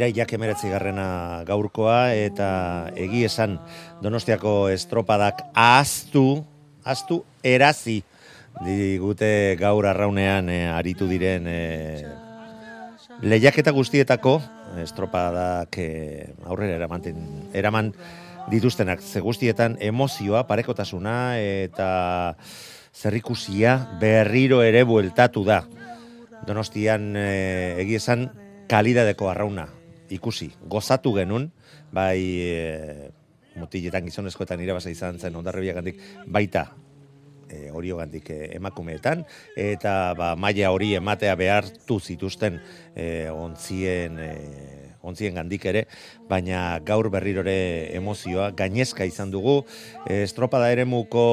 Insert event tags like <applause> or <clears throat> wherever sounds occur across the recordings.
iraiak emeretzi garrena gaurkoa eta egi esan donostiako estropadak ahaztu, ahaztu erazi digute gaur arraunean eh, aritu diren eh, lehiaketa guztietako estropadak eh, aurrera eraman, eraman dituztenak ze guztietan emozioa, parekotasuna eta zerrikusia berriro ere bueltatu da. Donostian e, egia esan kalidadeko arrauna ikusi, gozatu genun, bai e, mutiletan gizonezkoetan irabasa izan zen ondarrebiak gandik, baita e, hori gandik e, emakumeetan, eta ba, maia hori ematea behartu zituzten e, ontzien e, ontzien gandik ere, baina gaur berrirore emozioa, gainezka izan dugu, estropada ere muko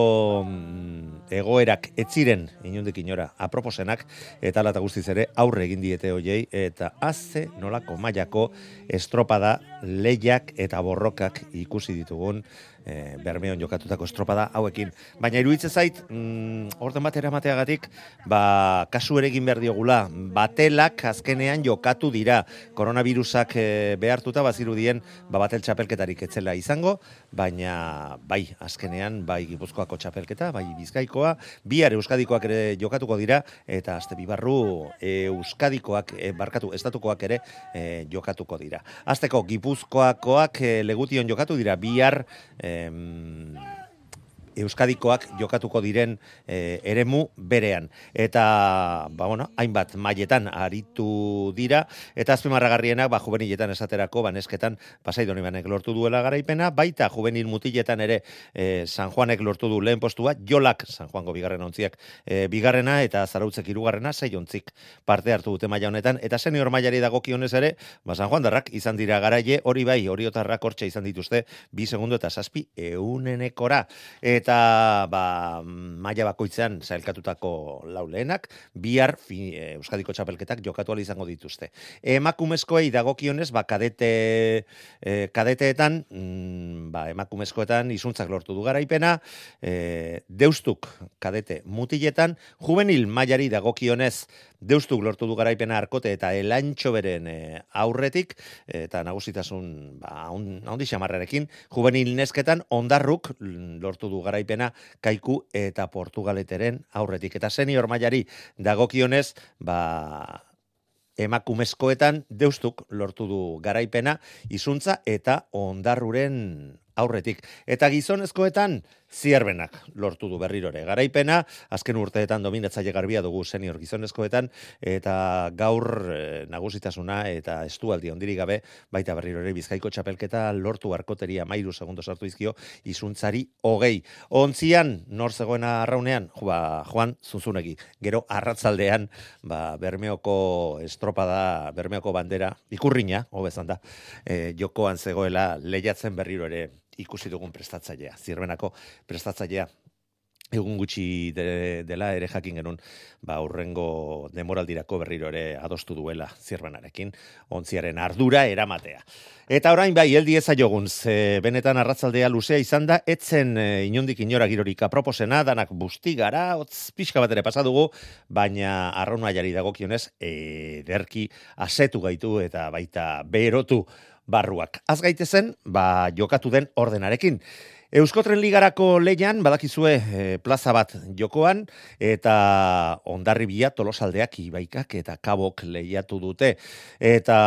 mm, egoerak etziren, inundik inora, aproposenak, eta alata guztiz ere, aurre egin diete hoiei, eta azze nolako mailako estropada lehiak eta borrokak ikusi ditugun, e, bermeon jokatutako estropada hauekin. Baina iruditzen zait, mm, orden bat eramateagatik, ba, kasu ere egin behar diogula, batelak azkenean jokatu dira, koronavirusak e, behartuta bazirudien, ba, batel txapelketarik etzela izango, baina bai, azkenean, bai gipuzkoako txapelketa, bai bizkaikoa, bihar euskadikoak ere jokatuko dira, eta azte bibarru euskadikoak, e, barkatu, estatukoak ere e, jokatuko dira. Azteko, gipuzkoakoak e, legution jokatu dira, bihar, e, Euskadikoak jokatuko diren e, eremu berean. Eta, ba, bueno, hainbat mailetan aritu dira, eta azpimarragarrienak, ba, juveniletan esaterako, banesketan, pasai doni banek lortu duela garaipena, baita juvenil mutiletan ere e, San Juanek lortu du lehen postua, jolak San Juango bigarren ontziak e, bigarrena, eta zarautzek irugarrena, sei ontzik parte hartu dute maila honetan, eta senior mailari dagokionez ere, ba, San Juan darrak izan dira garaie, hori bai, hori otarrak hortxe izan dituzte, bi segundo eta zazpi eunenekora. Eta eta ba, maila bakoitzean zailkatutako lau lehenak, bihar fi, e, Euskadiko txapelketak jokatu izango dituzte. Emakumezkoei dagokionez, ba, kadete, e, kadeteetan, mm, ba, emakumezkoetan izuntzak lortu du garaipena, e, deustuk kadete mutiletan, juvenil mailari dagokionez, deustuk lortu du garaipena arkote eta elantxo beren e, aurretik, eta nagusitasun ba, ondi xamarrarekin, juvenil nesketan ondarruk lortu du garaipena kaiku eta portugaleteren aurretik. Eta senior mailari dagokionez, ba, emakumezkoetan deustuk lortu du garaipena, izuntza eta ondarruren aurretik. Eta gizonezkoetan, zierbenak lortu du berrirore. Garaipena, azken urteetan dominatzaile garbia dugu senior gizonezkoetan, eta gaur e, nagusitasuna eta estualdi ondiri gabe, baita berrirore bizkaiko txapelketa lortu arkoteria mairu segundo sartu izkio, izuntzari hogei. Ontzian, nor zegoena arraunean, ba, joan, zuzunegi. Gero, arratzaldean, ba, bermeoko estropada, bermeoko bandera, ikurriña, hobezan da, e, jokoan zegoela lehiatzen berriro ere ikusi dugun prestatzailea, zirbenako prestatzailea egun gutxi dela ere jakin genuen ba aurrengo demoraldirako berriro ere adostu duela zirbenarekin ontziaren ardura eramatea. Eta orain bai heldi eza ze benetan arratzaldea luzea izan da etzen e, inondik inora girorika proposena danak busti gara hotz pixka bat ere pasa dugu baina arrauna jari dagokionez ederki asetu gaitu eta baita berotu barruak. Az gaitezen, ba, jokatu den ordenarekin. Euskotren Ligarako leian badakizue e, plaza bat jokoan eta ondarribia tolosaldeak ibaikak eta kabok lehiatu dute. Eta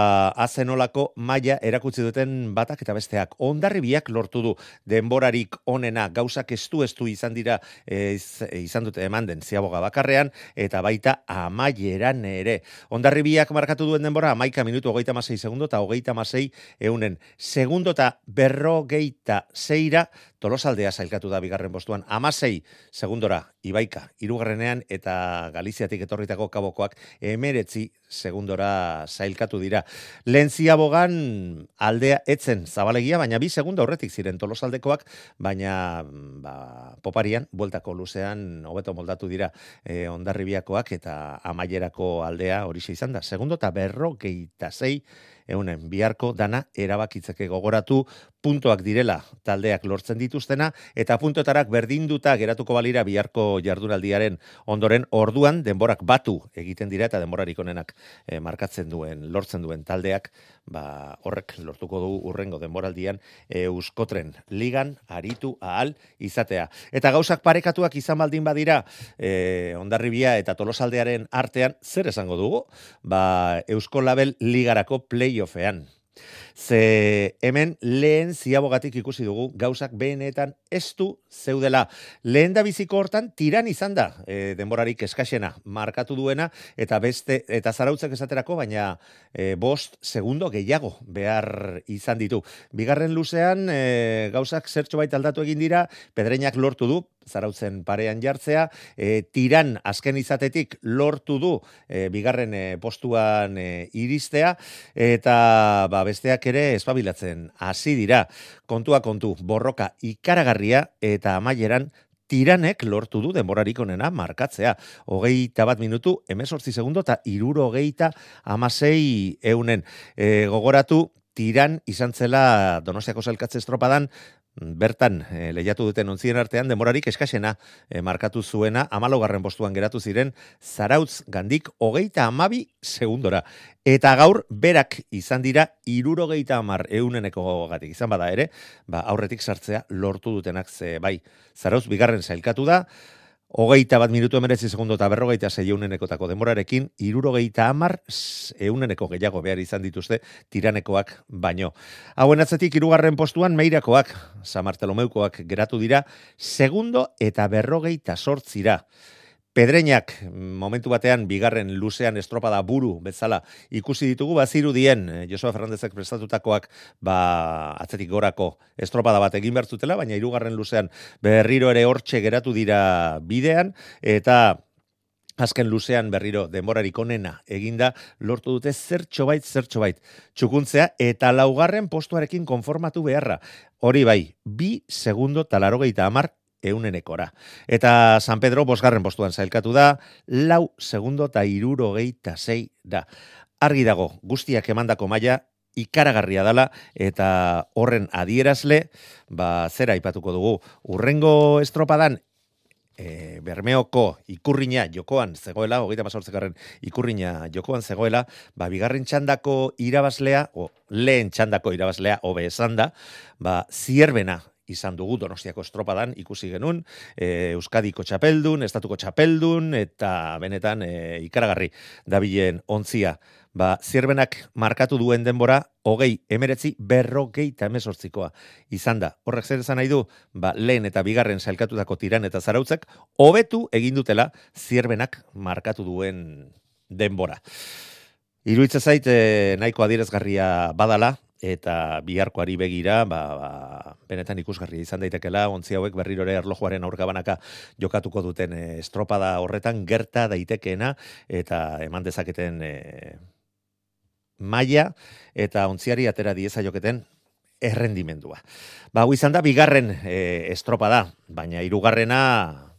azenolako maila erakutsi duten batak eta besteak ondarribiak lortu du. Denborarik onena gauzak estu estu izan dira e, izan dute eman den ziaboga bakarrean eta baita amaieran ere. Ondarribiak markatu duen denbora amaika minutu hogeita masei segundo eta hogeita masei eunen segundo eta berrogeita zeira Tolosaldea sailkatu da bigarren postuan, amasei segundora Ibaika, irugarrenean eta Galiziatik etorritako kabokoak emeretzi segundora sailkatu dira. Lentzia bogan aldea etzen zabalegia, baina bi segundo horretik ziren Tolosaldekoak, baina ba, poparian, bueltako luzean, hobeto moldatu dira e, ondarribiakoak eta amaierako aldea hori izan da. Segundo eta berro geita zei eunen biharko dana erabakitzeke gogoratu puntoak direla taldeak lortzen dituztena eta puntotarak berdinduta geratuko balira biharko jardunaldiaren ondoren orduan denborak batu egiten dira eta denborarik onenak eh, markatzen duen lortzen duen taldeak ba horrek lortuko du urrengo denboraldian Euskotren ligan aritu ahal izatea. Eta gauzak parekatuak izan baldin badira e, Ondarribia eta Tolosaldearen artean zer esango dugu? Ba Euskolabel ligarako play Ocean. Ze hemen lehen ziabogatik ikusi dugu gauzak benetan ez du zeudela. Lehen da biziko hortan tiran izan da e, denborarik eskaxena markatu duena eta beste eta zarautzak esaterako baina e, bost segundo gehiago behar izan ditu. Bigarren luzean e, gauzak zertxo baita aldatu egin dira, pedreinak lortu du, zarautzen parean jartzea, e, tiran azken izatetik lortu du e, bigarren e, postuan e, iristea, eta ba, besteak ere espabilatzen hasi dira, kontua kontu, borroka ikaragarria eta amaieran tiranek lortu du denborarik onena markatzea. Hogeita bat minutu, emesortzi segundo eta iruro hogeita amasei eunen. E, gogoratu, tiran izan zela Donostiako zelkatze estropadan bertan e, lehiatu duten ontzien artean demorarik eskaxena e, markatu zuena amalogarren postuan geratu ziren zarautz gandik hogeita amabi segundora. Eta gaur berak izan dira irurogeita amar euneneko gatik izan bada ere, ba, aurretik sartzea lortu dutenak ze bai. Zarautz bigarren zailkatu da, Hogeita bat minutu emeretzi segundo eta berrogeita zei eunenekotako demorarekin, irurogeita amar euneneko gehiago behar izan dituzte tiranekoak baino. Hauen atzetik irugarren postuan meirakoak, Samartelomeukoak geratu dira, segundo eta berrogeita sortzira. Pedreñak momentu batean bigarren luzean estropada buru bezala ikusi ditugu baziru dien eh, Josua Fernandezek prestatutakoak ba atzetik gorako estropada bat egin bertzutela baina hirugarren luzean berriro ere hortxe geratu dira bidean eta azken luzean berriro denborarik onena eginda lortu dute zertxo bait zertxo bait txukuntzea eta laugarren postuarekin konformatu beharra. Hori bai bi segundo talarrogeita hamar eunenekora. Eta San Pedro bosgarren postuan zailkatu da, lau segundo eta iruro geita zei da. Argi dago, guztiak emandako maila ikaragarria dala eta horren adierazle, ba, zera ipatuko dugu, urrengo estropadan, e, bermeoko ikurriña jokoan zegoela, hogeita mazortzekarren ikurriña jokoan zegoela, ba, bigarren txandako irabazlea, o lehen txandako irabazlea, hobe esan da, ba, zierbena izan dugu Donostiako estropadan ikusi genun, e, Euskadiko txapeldun, Estatuko txapeldun, eta benetan e, ikaragarri dabilen ontzia. Ba, zirbenak markatu duen denbora, hogei, emeretzi, berrogei eta emezortzikoa izan da. Horrek zer esan nahi du, ba, lehen eta bigarren zailkatutako tiran eta zarautzek, hobetu egin dutela zirbenak markatu duen denbora. Iruitza zait, e, nahiko adierezgarria badala, eta biharkoari begira, ba, ba, benetan ikusgarri izan daitekela, ontzi hauek berriro ere erlojuaren aurkabanaka jokatuko duten e, estropada horretan gerta daitekeena, eta eman dezaketen e, maia, eta ontziari atera dieza joketen errendimendua. Ba, izan da, bigarren e, estropada, baina hirugarrena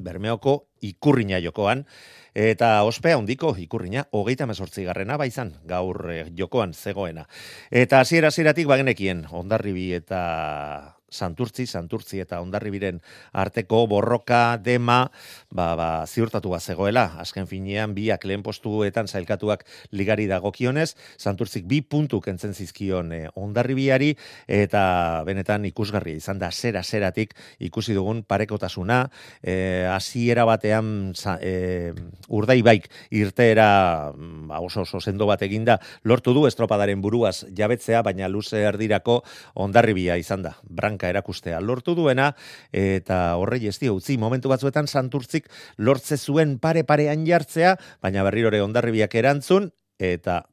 bermeoko ikurriña jokoan, Eta ospea hondiko ikurriña, hogeita mesortzi garrena baizan, gaur eh, jokoan zegoena. Eta hasiera hasieratik bagenekien, ondarribi eta Santurtzi, Santurtzi eta Ondarribiren arteko borroka dema ba, ba, ziurtatu zegoela. Azken finean biak lehen postuetan zailkatuak ligari dagokionez, Santurtzik bi puntu kentzen zizkion e, Ondarribiari eta benetan ikusgarria izan da zera zeratik ikusi dugun parekotasuna, e, hasiera batean e, urdai baik irteera ba, oso oso sendo bat eginda lortu du estropadaren buruaz jabetzea, baina luze erdirako Ondarribia izan da. Branka erakustea lortu duena eta horrei ez utzi momentu batzuetan santurtzik lortze zuen pare parean jartzea, baina berrirore ondarribiak erantzun eta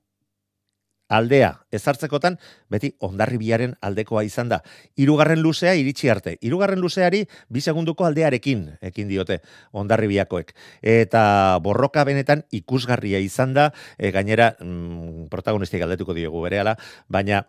aldea ezartzekotan beti ondarribiaren aldekoa izan da. Hirugarren luzea iritsi arte. Hirugarren luzeari bi segunduko aldearekin ekin diote ondarribiakoek. Eta borroka benetan ikusgarria izan da, e, gainera mm, protagonistik galdetuko diegu berehala, baina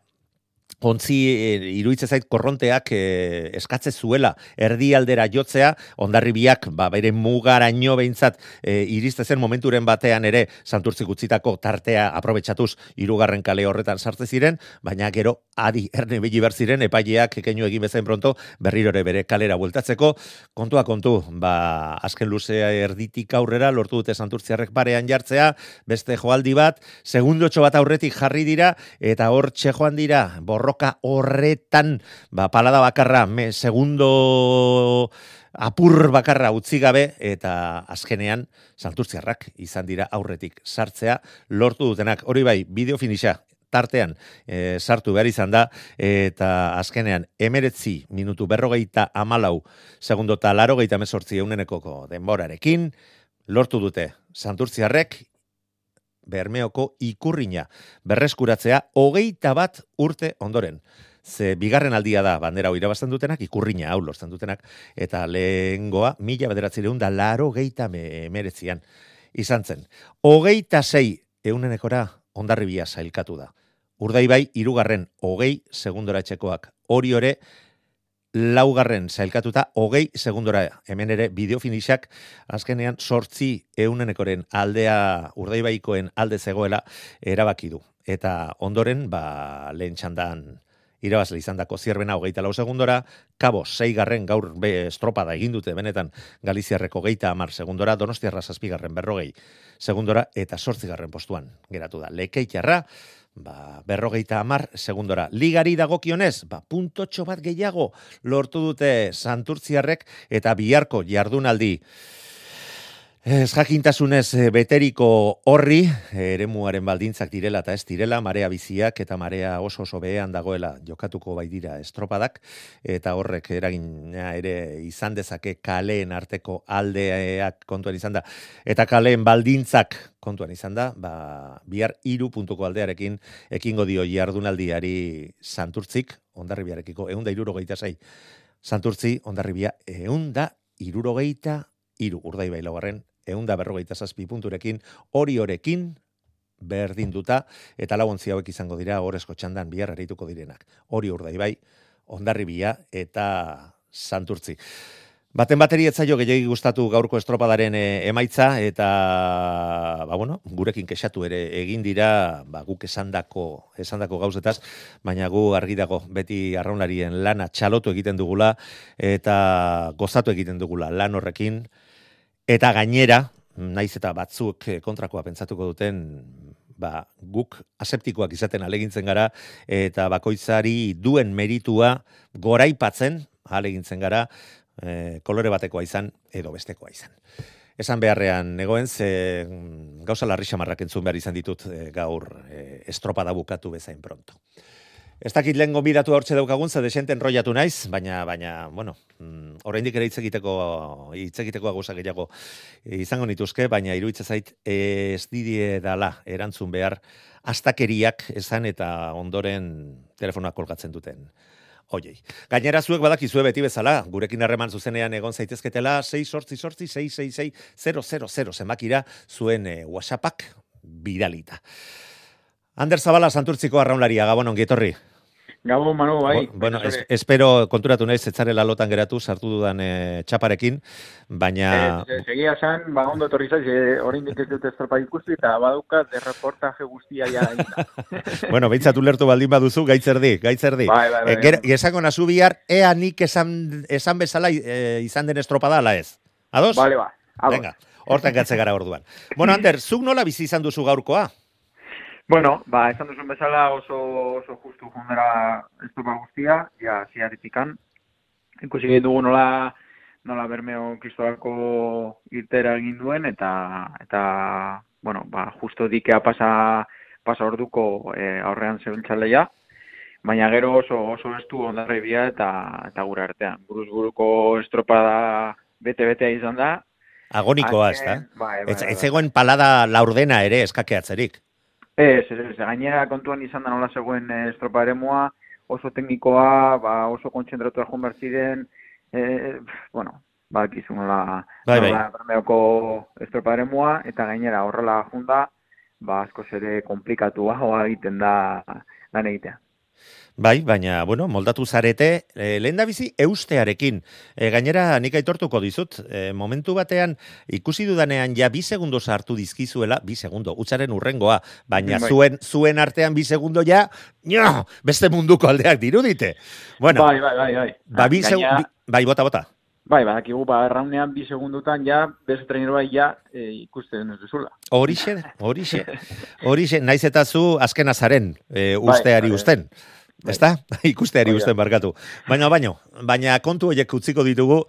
Ontzi e, iruitze zait korronteak e, eskatze zuela erdialdera jotzea, ondarribiak ba, bere mugaraino behintzat e, iriste zen momenturen batean ere santurtzik utzitako tartea aprobetsatuz irugarren kale horretan sartze ziren, baina gero adi erne begi ziren epaileak keinu egin bezain pronto berrirore bere kalera bueltatzeko, kontua kontu, ba, azken luzea erditik aurrera lortu dute santurtziarrek parean jartzea, beste joaldi bat, segundotxo bat aurretik jarri dira, eta hor joan dira, borroka horretan, ba, palada bakarra, me, segundo apur bakarra utzi gabe eta azkenean santurtziarrak izan dira aurretik sartzea lortu dutenak. Hori bai, bideo finisa tartean e, sartu behar izan da eta azkenean emeretzi minutu berrogeita amalau segundo eta laro geita mesortzi eunenekoko denborarekin lortu dute santurtziarrek Bermeoko ikurriña berreskuratzea hogeita bat urte ondoren. Ze bigarren aldia da bandera hori irabazten dutenak, ikurriña hau lortzen dutenak, eta lehengoa mila bederatzi da laro geita me, meretzian izan zen. Hogeita zei eunenekora ondarribia zailkatu da. Urdai bai, irugarren hogei segundora etxekoak. Hori ore, laugarren zailkatuta, hogei segundora hemen ere bideo finixak, azkenean sortzi eunenekoren aldea urdaibaikoen alde zegoela erabaki du. Eta ondoren, ba, lehen txandan irabazle izan dako zierbena hogeita lau segundora, kabo zeigarren gaur be estropada egin dute benetan Galiziarreko geita amar segundora, donostiarra zazpigarren berrogei segundora, eta sortzigarren postuan geratu da. Lekeitxarra, ba, berrogeita amar segundora. Ligari dagokionez, ba, puntotxo bat gehiago lortu dute santurtziarrek eta biharko jardunaldi. Ez jakintasunez eh, beteriko horri, eremuaren baldintzak direla eta ez direla, marea biziak eta marea oso oso behean dagoela jokatuko bai dira estropadak, eta horrek eragina ere izan dezake kaleen arteko aldeak kontuan izan da, eta kaleen baldintzak kontuan izan da, ba, bihar iru puntuko aldearekin ekingo dio jardunaldiari santurtzik, ondarribiarekiko, eunda irurogeita zai, santurtzi, ondarribia, eunda irurogeita iru urdai bai laugarren eunda berrogeita zazpi punturekin, hori horekin, berdin duta, eta laguntzi hauek izango dira horrezko txandan bihar harituko direnak. Hori urdai bai, ondarri eta santurtzi. Baten bateri etzaio gehiagi gustatu gaurko estropadaren e, emaitza eta ba bueno, gurekin kexatu ere egin dira, ba guk esandako esandako gauzetaz, baina gu argi dago beti arraunlarien lana txalotu egiten dugula eta gozatu egiten dugula lan horrekin. Eta gainera, naiz eta batzuk eh, kontrakoa pentsatuko duten, ba, guk aseptikoak izaten alegintzen gara, eta bakoitzari duen meritua goraipatzen, alegintzen gara, e, kolore batekoa izan, edo bestekoa izan. Esan beharrean, negoen, ze mm, gauza larri xamarrak entzun behar izan ditut e, gaur e, estropada bukatu bezain pronto. Ez dakit lehen gombidatu hortxe daukagun, ze desente enrollatu naiz, baina, baina, bueno, mm, oraindik ere hitz egiteko, hitz egiteko gehiago izango nituzke, baina iruitza zait ez didie dala erantzun behar astakeriak esan eta ondoren telefonak kolgatzen duten. Oiei. Gainera zuek badakizue beti bezala, gurekin harreman zuzenean egon zaitezketela 6 sortzi sortzi 666 000 zemakira zuen e, WhatsAppak bidalita. Ander Zabala Santurtziko arraunlaria, gabon ongi etorri. Gabon, Manu, bai. Bueno, es, espero konturatu naiz etzarela lotan geratu sartu dudan e, txaparekin, baina Eh, segia esan, ba, ondo etorri zaiz, eh, orain dik ez dut estropa ikusi, eta badukat de reportaje guztia ja <laughs> bueno, behintzat ulertu baldin baduzu gaitzer gaitzer di. Bai, bai, bai. E, ger, nazu bihar, ea nik esan, esan bezala e, izan den estropada ala ez. Ados? Bale, ba. Ados. Venga, hortan gatze gara orduan. Bueno, Ander, zuk nola bizi izan duzu gaurkoa? Bueno, ba, esan duzun bezala oso, oso justu jundera estropa guztia, ja, ziaritikan. Ikusi dugu nola, nola bermeo kristolako irtera egin duen, eta, eta bueno, ba, justo dikea pasa, pasa orduko e, aurrean zebiltzaleia, baina gero oso, oso estu ondarri bia eta, eta gure artean. Buruz buruko estropada bete-betea izan da. Agonikoa, ez da? Azken- Bai, bai, Ez, bai. ez zegoen palada laurdena ere eskakeatzerik. Ez, ez, ez, gainera kontuan izan da nola zegoen eh, estropa eremua, oso teknikoa, ba, oso kontzentratua joan behar ziren, eh, bueno, ba, kizu nola, Bai, bai. nola Bermeoko estropa eremua, eta gainera horrela junda, ba, askoz ere komplikatua hoa <laughs> egiten da lan egitea. Bai, baina, bueno, moldatu zarete, e, lehen da bizi eustearekin. E, gainera, nik aitortuko dizut, e, momentu batean, ikusi dudanean ja bi segundo sartu dizkizuela, bi segundo, utzaren urrengoa, baina Bai. zuen, zuen artean bi segundo ja, nio, beste munduko aldeak dirudite. Bueno, bai, bai, bai, bai. ba, bi Gainera- bi- bai, bota, bota. Bai, badakigu, ba, erraunean bi segundutan ja, beste trainer bai ja e, ikusten ez duzula. Horixe, horixe, horixe, naiz eta zu azkena zaren, e, usteari bai, usten. bai. Ezta? <laughs> Ikusteari usten barkatu. Baina, baino, baina kontu horiek utziko ditugu,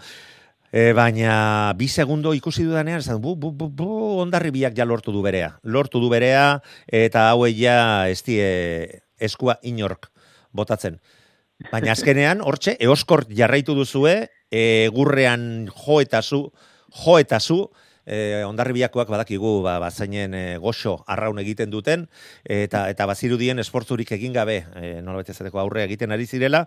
e, baina bi segundo ikusi dudanean, esan, bu, bu, bu, bu, ondarri biak ja lortu du berea. Lortu du berea, eta hauei ja ez die eskua inork botatzen. Baina azkenean, hortxe, eoskor jarraitu duzue, egurrean jo eta zu, jo eta zu, e, ondarribiakoak badakigu ba, bazainen e, goxo arraun egiten duten, eta eta bazirudien esportzurik egin gabe, e, nola betezateko aurre egiten ari zirela,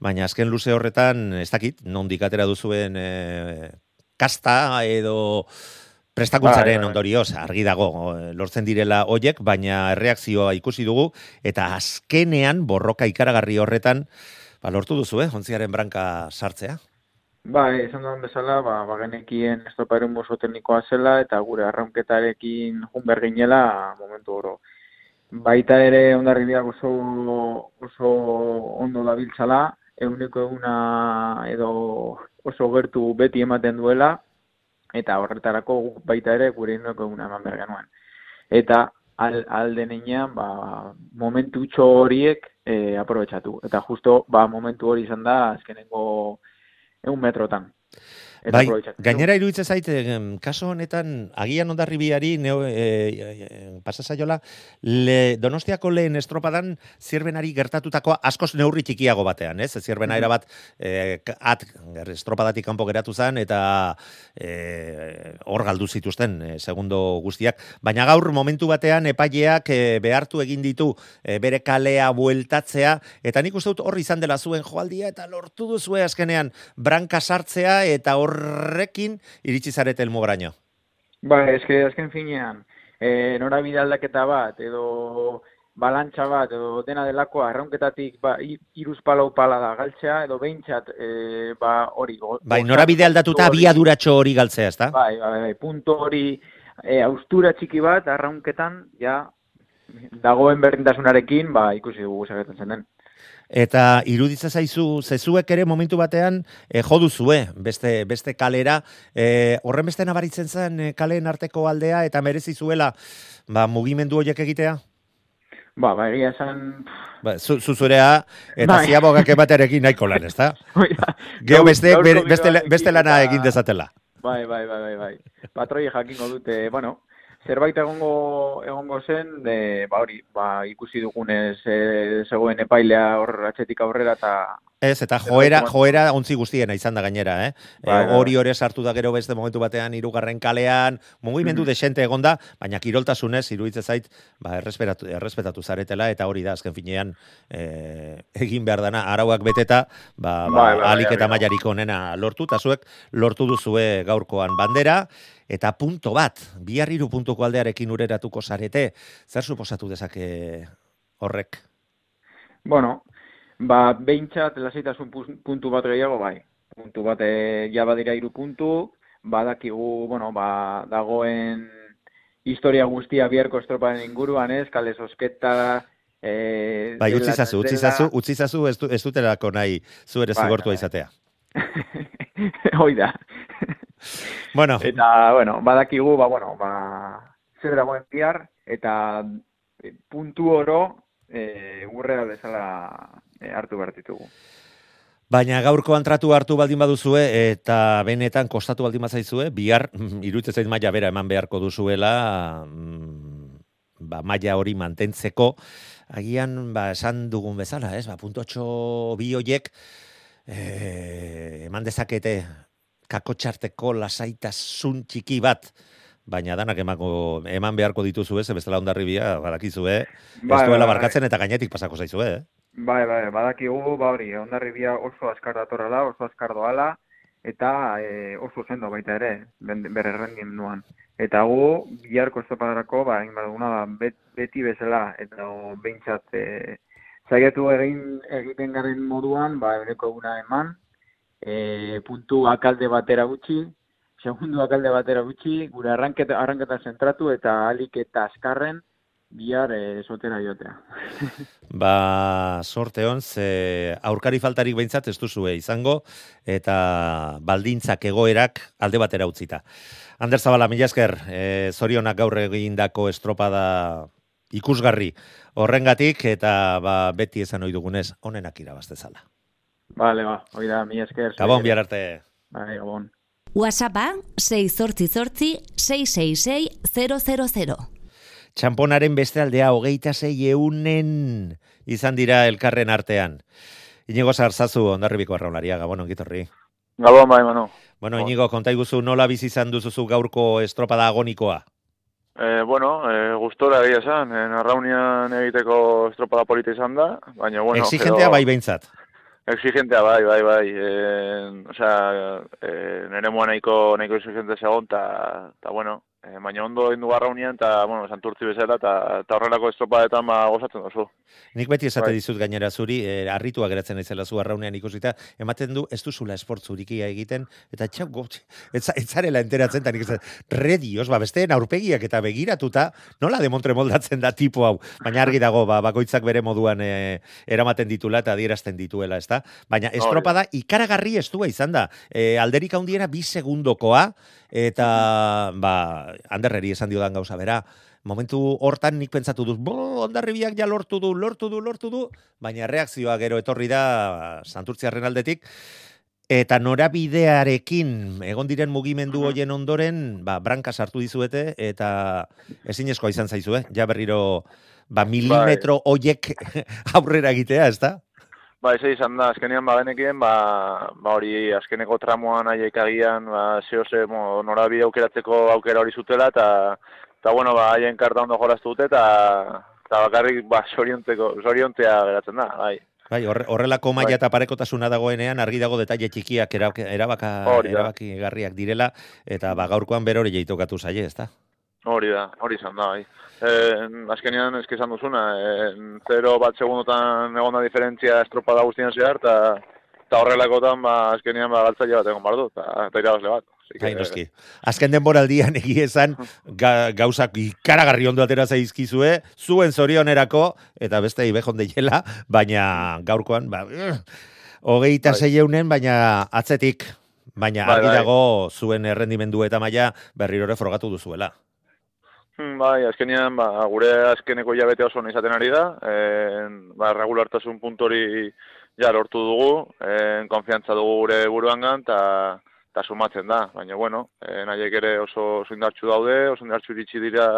baina azken luze horretan, ez dakit, nondik atera duzuen e, kasta edo prestakuntzaren Bai, bai. ondorioz, argi dago, lortzen direla hoiek, baina erreakzioa ikusi dugu, eta azkenean borroka ikaragarri horretan, ba, lortu duzu, eh, ontziaren branka sartzea. Bai, esan duan bezala, ba, bagenekien estoparen oso teknikoa zela eta gure arraunketarekin jun behar ginela momentu oro. Baita ere ondarribiak oso, oso ondo dabiltzala, eguneko eguna edo oso gertu beti ematen duela, eta horretarako baita ere gure eguneko eguna eman behar genuen. Eta al, alde neinean, ba, momentu horiek e, aprobetsatu. Eta justo, ba, momentu hori izan da, azkenengo egun metrotan. Eta Bai, gainera iruditzen zait, kaso honetan, agian ondarribiari neo, e, e, e, pasa zaiola, le, donostiako lehen estropadan zirbenari gertatutakoa askoz neurri txikiago batean, ez? Zirbena Mhm. erabat e, at, estropadatik kanpo geratu zen, eta e, hor galdu zituzten e, segundo guztiak. Baina gaur momentu batean epaileak e, behartu egin ditu e, bere kalea bueltatzea, eta nik uste dut hor izan dela zuen joaldia, eta lortu duzue azkenean branka sartzea, eta horrekin iritsi zarete elmugraino. Ba, eske azken finean, e, norabide aldaketa bat, edo balantza bat, edo dena delakoa, arraunketatik, ba, hiruz palau pala da galtzea, edo behintzat, e, ba, hori. Bai, gozatu norabide aldatuta puntu hori. abiaduratxo hori galtzea, ezta? Bai, bai, bai, punto hori, e, austura txiki bat, arraunketan, ja, dagoen berdintasunarekin, ba, ikusi dugu segetzen zen den. Eta iruditza zaizu, zezuek ere momentu batean e, jo duzue, beste, beste kalera, e, horren beste nabaritzen zen e, kaleen arteko aldea, eta merezi zuela ba, mugimendu horiek egitea? Ba, ba, egia esan, Ba, zu, zu zurea, eta Bai. ziabogak ematerekin nahiko lan, ezta? <laughs> da. Geho Gaur- beste, beste, beste lana egin dezatela. Bai, bai, bai, bai, bai. Patroi jakingo dute, bueno, zerbait egongo egongo zen, de, ba hori, ba ikusi dugunez e, zegoen epailea hor atzetik aurrera eta Ez, eta joera, joera ontzi guztiena izan da gainera, eh? Bai, Eh, hori hori sartu da gero beste momentu batean hirugarren kalean, mugimendu Mhm. desente egonda, baina kiroltasunez iruditzen zait, ba errespetatu, errespetatu zaretela eta hori da azken finean eh, egin behar dana arauak beteta, ba, ba Bai, bai, alik eta mailarik onena lortu eta zuek lortu duzue gaurkoan bandera eta punto bat, bihar hiru puntuko aldearekin ureratuko zarete, zer suposatu dezake horrek? bueno, Ba, behintzat, lasaitasun pu- puntu bat gehiago, bai. Puntu bat, e, ja badira hiru puntu, badakigu, bueno, ba, dagoen historia guztia biharko estroparen inguruan, ez, kale sosketa, e, Bai, utzi zazu, utzi zazu, utzi zazu ez, du, ez dutelako nahi zu ere Bai, zigortua bai. izatea. <laughs> Hoi da. Bueno, Eta, bueno, badakigu, ba, bueno, ba, zer dagoen bihar, eta e, puntu oro e, urrea bezala e, hartu behar ditugu. baina gaurkoan tratu hartu baldin baduzue eta benetan kostatu baldin bazaizue, bihar mm, iruditzen zait maila bera eman beharko duzuela, mm, ba, maila hori mantentzeko, agian ba, esan dugun bezala, ez? Ba, puntotxo bi hoiek eh, eman dezakete kakotxarteko lasaitasun txiki bat, baina danak emango, eman beharko dituzu ez, bestela ondarribia, badakizue, ez Bai, duela bai, bai. barkatzen eta gainetik pasako zaizue, eh? Bai, bai, badakigu, ba hori, ondarribia oso askar datorrela, oso askar doala, eta e, oso sendo baita ere, bere rendimenduan. Eta gu, biharko estopadarako, ba, egin baduguna, ba, bet, beti bezala, eta o, behintzat, e, zaiatu egin egiten garen moduan, ba, eureko eguna eman, e, puntu akalde batera gutxi, segundu akalde batera gutxi, gure arranketa, arranketa zentratu eta alik eta azkarren, bihar e, sotera jotea. <laughs> Ba, sorte hon, ze aurkari faltarik behintzat ez duzue izango, eta baldintzak egoerak alde batera utzita. Ander Zabala, mila esker, e, zorionak gaur egindako estropada ikusgarri horrengatik, eta ba, beti esan ohi dugunez, onenak irabaztezala. Vale, ba, hoi da, mi esker. Gabon, bihar arte. Bai, gabon. WhatsAppa 688 666 000. Txamponaren beste aldea hogeita zei eunen izan dira elkarren artean. Inigo zarzazu, ondarribiko arraularia, gabon ongitorri. Gabon bai, Manu. Bueno. Inigo, kontaiguzu nola bizi izan duzuzu gaurko estropada agonikoa. E, bueno, e, gustora egia esan, e, narraunian egiteko estropada polita izan da, baina bueno... Exigentea bai behintzat. Exigentea bai, bai, bai. E, osea, e, nire mua nahiko, nahiko exigente segon, eta, ta, bueno, e, baina ondo indu garraunian, eta, bueno, santurtzi bezala, eta, horrelako estropadetan ba, gozatzen duzu. Nik beti esate Bai. dizut gainera zuri, eh, harritua geratzen naizela zu arraunean ikusita, ematen du ez duzula esportzurikia egiten, eta txau gotxe, ez, ez zarela enteratzen, eta nik ez redios, ba, besteen aurpegiak eta begiratuta, nola demontre moldatzen da tipo hau, baina argi dago, ba, bakoitzak bere moduan eh, eramaten ditula eta adierazten dituela, ezta? Baina estropada ikaragarri estua izan da, eh, alderik handiena bi segundokoa, eta, ba, handerreri esan diodan gauza bera, momentu hortan nik pentsatu dut, bo, ondarribiak ja lortu du, lortu du, lortu du, baina reakzioa gero etorri da santurtziarren aldetik, eta norabidearekin egon diren mugimendu hoien ondoren, ba, branka sartu dizuete, eta ezinezkoa izan zaizue, ja berriro, ba, milimetro hoiek <laughs> aurrera egitea, ez da? Ba, ez izan da, azkenean ba genekien, ba, ba hori azkeneko tramoan haiek agian, ba, zeo ze, mo, norabide aukeratzeko aukera hori zutela, eta, eta bueno, ba, haien karta ondo joraztu dute, eta, eta bakarrik, ba, soriontzeko, soriontzea geratzen da, bai. Bai, horre- horrelako maila Bai. eta parekotasuna dagoenean argi dago detaile txikiak erabak, erabaka, Hori da. erabakigarriak direla eta ba gaurkoan berori jeitokatu zaie, ezta? Hori da, hori izan da, bai. Eh, azkenean eski esan duzuna, eh, zero bat segundotan egon da diferentzia estropada guztian zehar, eta eta horrelakotan, ba, azkenean ba, galtzaile bat egon bardu, eta irabazle bat. Bai, noski. Azken denboraldian <laughs> egia esan ga, gauzak ikaragarri ondo atera zaizkizue, zuen zorionerako, eta beste ibejon deiela, baina gaurkoan, ba, eh, hogeita Bai. zeieunen, baina atzetik, baina Bai, argi bai. dago zuen errendimendu eta maila berrirore frogatu duzuela. Bai, azkenean, ba, gure azkeneko hilabete oso izaten ari da, en, ba, regulartasun puntu hori ja lortu dugu, en, konfiantza dugu gure buruangan, eta ta sumatzen da, baina bueno, en, haiek ere oso, oso indartxu daude, oso indartxu iritsi dira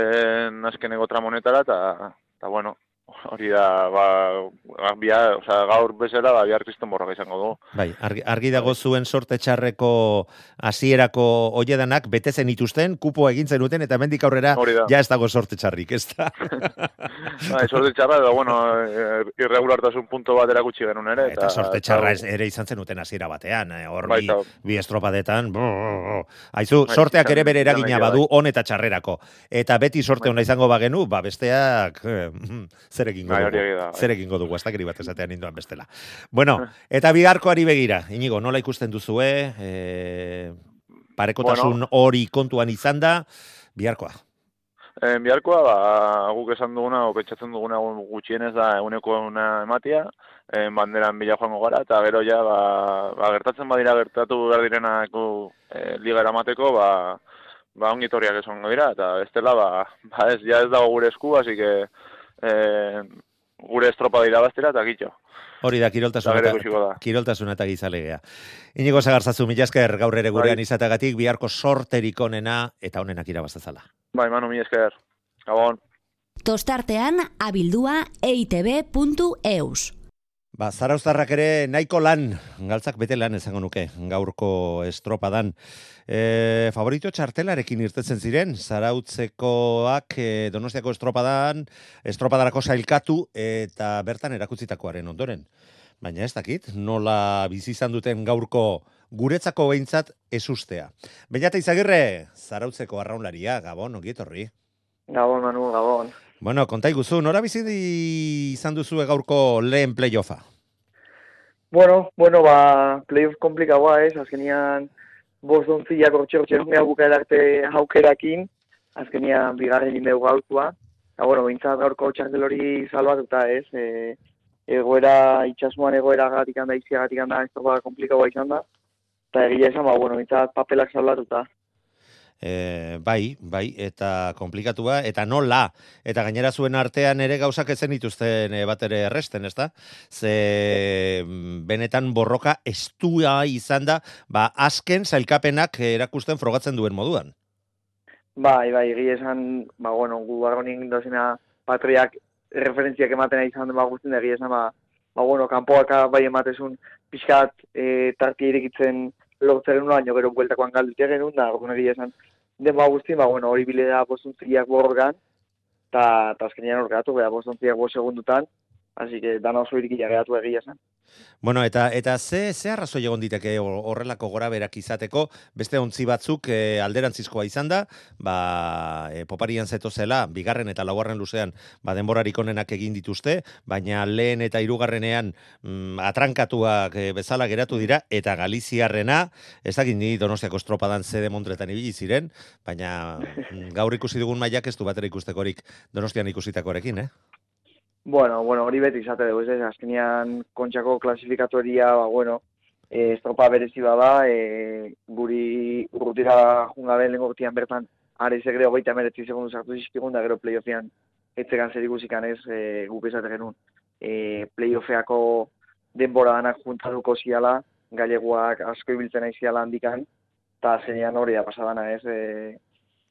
en, azkeneko tramonetara, eta ta, bueno, hori da, ba, bia, o sea, gaur bezala, ba, bihar kriston borroka izango dugu. Bai, argi, argi dago zuen sorte txarreko hasierako oiedanak bete zen ituzten, kupo egin zenuten, eta mendik aurrera da. ja ez dago sorte txarrik, ez da? <laughs> Ba, sorte txarra, edo, bueno, eh, irregulartasun punto bat erakutsi genuen ere. Eta sorte txarra ez- ere izan zenuten hasiera batean, eh, hor bi, Baita. bi estropadetan. Aizu, Bai, sorteak ere bere izan eragina daiteke, badu on eta txarrerako. Eta beti sorte Bai. ona izango bagenu, ba besteak eh, zer egingo Bai, dugu. da, bai. Zer egingo dugu, astakeri bat esatean indoan bestela. Bueno, eta bigarkoari begira, inigo, nola ikusten duzue, e, parekotasun hori kontuan izan da, biharkoa. Eh, biharkoa, ba, guk esan duguna, pentsatzen duguna gutxienez da eguneko una ematia, eh, banderan bila joango gara, eta gero ja, ba, ba, gertatzen badira gertatu behar direnak gu, eh, liga eramateko, ba, ba ongi etorriak esango dira, eta bestela, ba, ba ez, ja ez dago gure esku, así que eh, gure estropa dira bastera, eta kitxo. Hori da, kiroltasuna eta, da. kiroltasuna eta gizalegea. Inigo zagartzazu, mila esker gaur ere gurean Bai. izatagatik, biharko sorterik onena eta onenak irabazazala. Bai, Manu, mi esker. Gabon. Tostartean abildua E eitb.eus. Ba, zarauztarrak ere nahiko lan, galtzak bete lan esango nuke, gaurko estropadan. E, favorito txartelarekin irtetzen ziren, zarautzekoak e, donostiako estropadan, estropadarako sailkatu eta bertan erakutzitakoaren ondoren. Baina ez dakit, nola bizi izan duten gaurko guretzako behintzat esustea. Beñate izagirre, zarautzeko arraunlaria, gabon, ongietorri. Gabon, Manu, Gabon. Bueno, konta iguzu, nora bizi izan duzu gaurko lehen playoffa? Bueno, bueno, ba, playoff komplikagoa ez, azkenian bost ontziak hortxe hortxe nungea bukaera arte haukerakin, azkenian bigarren indegu gaurtua. Eta, bueno, bintzat gaurko txartel hori salbatuta ez, e, egoera, itxasuan egoera gatik handa, iziagatik handa, ez da komplikagoa izan da. Eta egia esan, ba, bueno, bintzat papelak salbatuta. E, bai, bai, eta komplikatua, eta nola, eta gainera zuen artean ere gauzak ezen dituzten e, bat ere erresten, ezta? Ze mm, benetan borroka estua izan da, ba, azken zailkapenak erakusten frogatzen duen moduan. Bai, bai, egia esan, ba, bueno, gu barronin dozena patriak referentziak ematen izan ba guztien egia esan, ba, ba, bueno, kanpoak bai ematezun pixkat e, tarti irekitzen lortzeren baino gero bueltakoan galdutia genuen, da, orduan egia esan, den ba guztien, ba, bueno, hori bile da bostuntziak borrokan, eta ta azkenean hor gehatu, beha bostuntziak bost así que dana oso irikia gehatu egia esan. Bueno, eta eta ze ze arrazoi egon diteke hor- horrelako goraberak izateko, beste ontzi batzuk e, alderantzizkoa izan da, ba, e, poparian zeto zela, bigarren eta laugarren luzean, ba, denborarik onenak egin dituzte, baina lehen eta hirugarrenean mm, atrankatuak e, bezala geratu dira, eta Galiziarrena, ez dakit ni donostiako estropadan zede montretan ibili ziren, baina mm, gaur ikusi dugun mailak ez du batera ikustekorik donostian ikusitakorekin, eh? Bueno, bueno, hori beti izate dugu, ez, azkenean kontxako klasifikatoria, ba, bueno, e, estropa berezi bada, e, guri urrutira jungabe lehen gortian bertan, are segre hogeita meretzi segundu sartu zizkigun, da gero playoffian etzekan zer ikusikan ez, e, guk esate genuen, e, playoffeako denbora danak juntatuko ziala, gaileguak asko ibiltzen aiziala handikan, eta zenean hori da pasadana ez, e,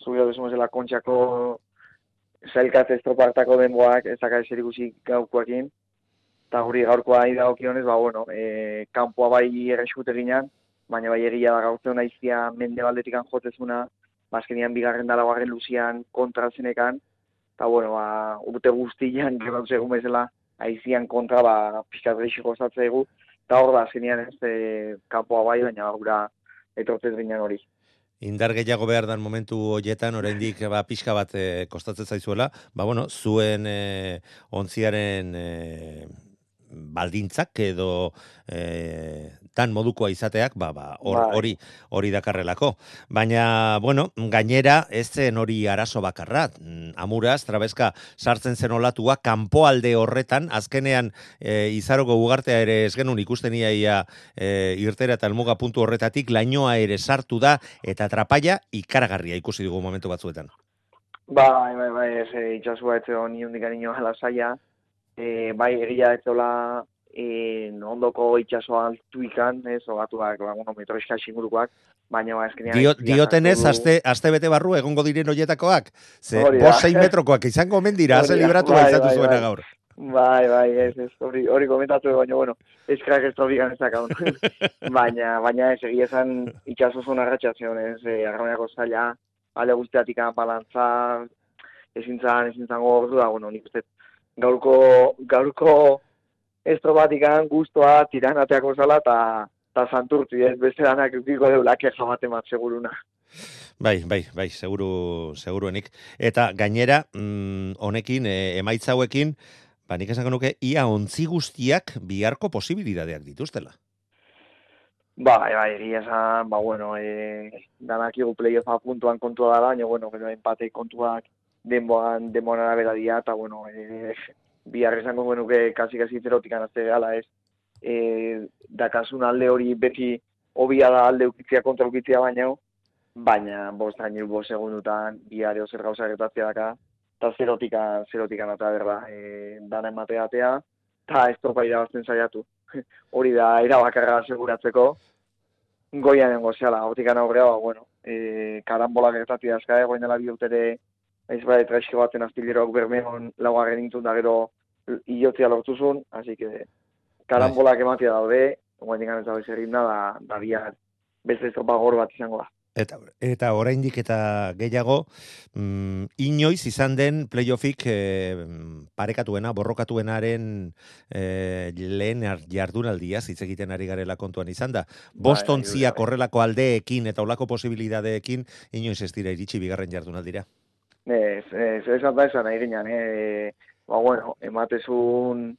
zubio duzu zela kontxako zailkatze estropartako denboak ez dakar zer ikusi gaukoekin, eta guri gaurkoa nahi dagokionez, ba, bueno, e, kanpoa bai erreskute ginen, baina bai egia da gaurtze naizia mende baldetikan jotezuna, ba, azkenean bigarren dala garren luzian kontra zenekan, eta bueno, ba, urte guztian, <laughs> gero segun bezala, aizian kontra, ba, pixkat geixi gozatzea eta hor da, azkenean ez, e, kanpoa bai, baina gura etortez ginen hori. Indar gehiago behar dan momentu hoietan, oraindik ba, pixka bat e, kostatzen zaizuela, ba, bueno, zuen e, ontziaren e, baldintzak edo e, tan modukoa izateak, ba, ba, hor- Bai. hori hori dakarrelako. Baina, bueno, gainera, ez zen hori arazo bakarra. Mm, Amuraz, trabeska sartzen zen olatua, kanpoalde horretan, azkenean e, izaroko ugartea ere ez genuen ikusten iaia e, irtera eta elmuga puntu horretatik, lainoa ere sartu da, eta trapaia ikaragarria ikusi dugu momentu batzuetan. Bai, bai, bai, ez, itxasua ez egon ni hundik anino lasaia, e, bai, egia ez zola e, ondoko itxaso altu ikan, ez, ogatuak, ba, bueno, metro eskaz ingurukoak, baina ba, eskenean... Dio, diotenez, aste, aste bete barru egongo diren hoietakoak, ze Hori da. bost sei metrokoak izango omen dira, Hori ze da, libratu bai, izatu bai, zuena bai. gaur. Bai, bai, ez, ez, hori, hori komentatu, baina, bueno, eskrak ez tobigan ez dakaun. <laughs> baina, baina ez, egia esan itxaso zuen arratxazion, ez, e, arrauneako zaila, alde guztiatik balantza, ezin zan, ezin zan gordu da, bueno, nik uste, gaurko, gaurko estrobatikan guztua tiranateako zala, eta ta santurtzi, ez, beste danak diko deulake jamate bat seguruna. Bai, bai, bai, seguru, seguruenik. Eta gainera, mm, honekin, e, emaitza hauekin, ba nik esango nuke ia ontzi guztiak biharko posibilidadeak dituztela. Bai, bai, egia esan, ba, bueno, e, danakigu playoffa puntuan kontua da, baina, bueno, gero empatei kontuak denboan, denboan arabera dira, eta, bueno, e, bihar esango genuke kasi-kasi zerotik anazte gala, ez. E, dakasun alde hori beti hobia da alde ukitzia kontra ukitzia baina, baina, bost hain bost segundutan, bihar zer gauza gertatzea daka, eta zerotika, zerotika nata berda, e, dana emateatea, eta ez topa irabazten saiatu. <laughs> hori da, irabakarra seguratzeko, goian dengo zehala, hortik aurrea, ba, bueno, e, karambolak gertatia azka, egoin dela bi urtere, ez bai, traizko baten azpileroak bermeon laugarren intun da gero iotzia lortuzun, así que karambolak ematia daude, egoin dingan ez da bezerrin da, da, biar beste estropa gor bat izango da. Eta, eta oraindik eta gehiago, mm, inoiz izan den playoffik e, parekatuena, borrokatuenaren e, lehen jardunaldia, hitz egiten ari garela kontuan izan da. Boston bai, ziak horrelako aldeekin eta olako posibilidadeekin, inoiz ez dira iritsi bigarren jardunaldira. Ez, ez, ez da esan nahi ginen, eh? ba, bueno, ematezun,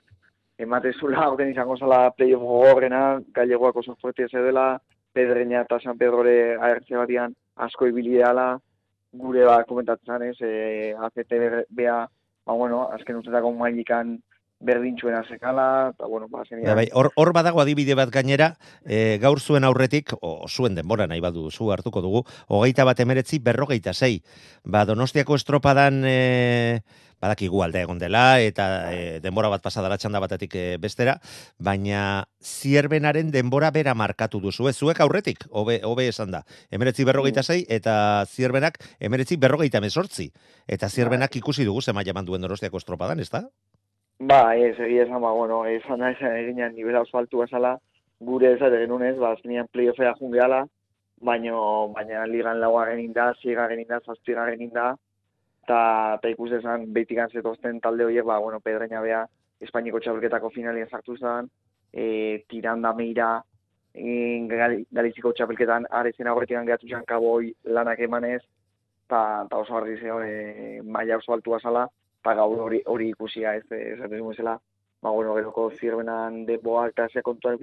ematezun lagoten izango zala playoff gogorrena, gailegoak oso fuertia zedela, Pedreña eta San Pedrore ahertze batian asko ibili gure ba komentatzen ez, e, ACT bea, ba bueno, azken urtetako mailikan berdintxuen azekala, eta bueno, ba, zenia. Bai, hor, hor badago adibide bat gainera, e, gaur zuen aurretik, o zuen denbora nahi badu zu hartuko dugu, hogeita bat emeretzi berrogeita zei. Ba, donostiako estropadan... E, badakigu alde egon dela eta e, denbora bat pasadara txanda batetik e, bestera, baina zierbenaren denbora bera markatu duzu, ez zuek aurretik, hobe, hobe esan da. Emeretzi berrogeita zei eta zierbenak emeretzi berrogeita mesortzi. Eta zierbenak bai. ikusi dugu zema jaman duen dorostiako estropadan, ez da? Ba, ez, egia esan, ba, bueno, esan da, esan eginean nivela oso altu esala, gure ez ere genunez, ba, azkenean playoffea jungeala, baina, baina ligan lauaren inda, zigaren inda, zazpigaren inda, eta ta ikus esan behitik zetozten talde horiek, ba, bueno, pedreina bea, Espainiko txapelketako finalien sartu zen, e, tiranda meira, e, galiziko txapelketan arezen horretik angehatu zen kaboi lanak emanez, eta ta oso harri zeo, e, maia oso altua zala, eta gaur hori, hori ikusia ez, ez, ez, ez, ba, bueno, geroko zirbenan de boak eta ze kontuan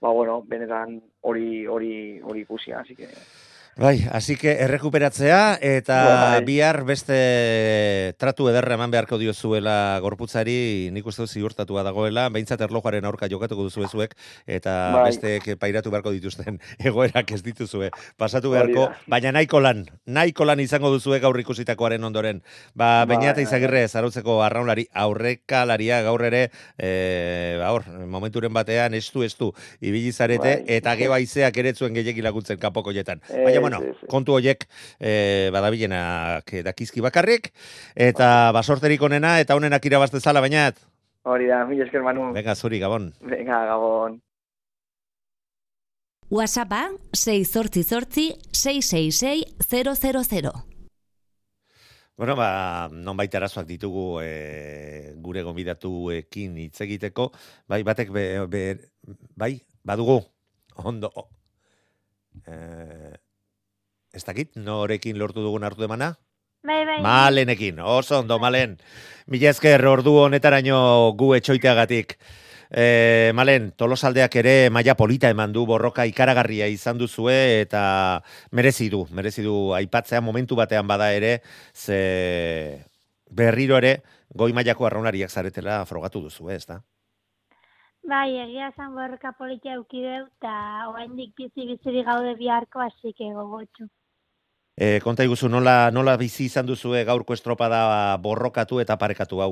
ba, bueno, benetan hori hori hori ikusia, así que... Bai, así que errekuperatzea eta bai. bihar beste tratu ederra eman beharko diozuela gorputzari, nik uste ziurtatua dagoela, behintzat erlojaren aurka jokatuko duzu ezuek, eta bai. besteek pairatu beharko dituzten <laughs> egoerak ez dituzue pasatu beharko, baina nahiko lan, nahiko lan izango duzue gaur ikusitakoaren ondoren. Ba, bai, baina eta izagirre, zarautzeko arraunlari aurrekalaria gaur ere, e, aur, momenturen batean estu estu ibilizarete, bai. eta geba izeak ere zuen gehiagin laguntzen kapokoietan. Baina, bueno, kontu horiek e, badabilenak dakizki bakarrik, eta basorterik onena, eta honenak irabazte zala, baina... Hori da, mi esker manu. Venga, zuri, Gabon. Venga, Gabon. WhatsAppa 6 zortzi zortzi 666 Bueno, ba, non baita arazoak ditugu e, gure gombidatuekin hitz egiteko, bai, batek, be, be, bai, badugu, ondo, e, ez dakit, norekin lortu dugun hartu demana? Bai, bai. Malenekin, oso ondo, malen. Mila esker ordu honetaraino gu etxoiteagatik. E, malen, tolosaldeak ere maila polita eman du borroka ikaragarria izan duzue eta merezi du, merezi du aipatzea momentu batean bada ere, ze berriro ere goi mailako arraunariak zaretela frogatu duzu, ez da? Bai, egia zan borroka polita eukideu eta oendik bizi-biziri gaude biharko hasik gogotxu. E, konta iguzu, nola, nola bizi izan duzu gaurko estropada borrokatu eta parekatu hau?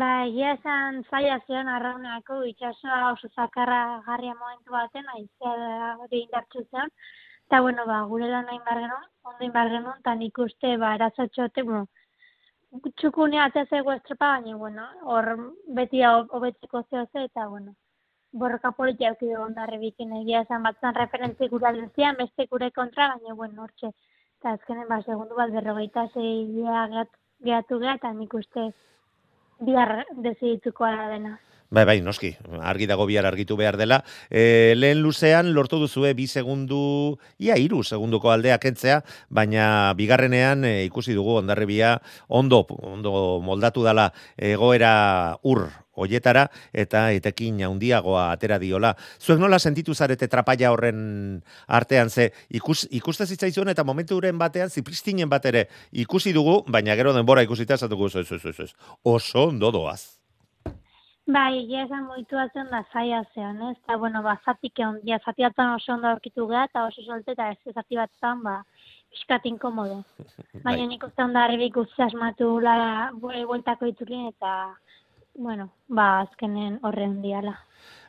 Ba, egia esan zaila zion arrauneako, itxasoa oso zakarra garria momentu baten, aizea hori indartzu zen. Eta, bueno, ba, gure lan nahi bargenon, ondo inbargenon, eta nik ba, erazotxote, bueno, txukunea atzazego estropa, baina, bueno, hor beti hobetzeko zehose, eta, bueno, borroka politia eukide ondarri bikin egia esan batzan referentzi gura aldezian, beste gure kontra, baina, bueno, hortxe, eta azkenen, ba, segundu bat berrogeita zei gehatu geha, eta nik uste bihar dezidituko ara dena. Bai, bai, noski, argi dago bihar argitu behar dela. E, lehen luzean lortu duzue bi segundu, ia iru segunduko aldea kentzea, baina bigarrenean e, ikusi dugu ondarribia ondo, ondo moldatu dala egoera ur hoietara eta etekin handiagoa atera diola. Zuek nola sentitu zarete trapaia horren artean ze ikus, ikuste zitzaizuen eta momenturen batean zipristinen bat ere ikusi dugu, baina gero denbora ikusita esatuko ez, ez, ez, ez, oso ondo doaz. Bai, egia esan moitu atzen da zaila zean, ez? Eta, bueno, ba, zatik egon, ja, zati oso ondo aurkitu geha, eta oso solte, eta ez zati batean, ba, piskat inkomodo. <laughs> Baina Bai. nik uste onda harribik asmatu la bueltako itzulin, eta, bueno, ba, azkenen horre hondiala.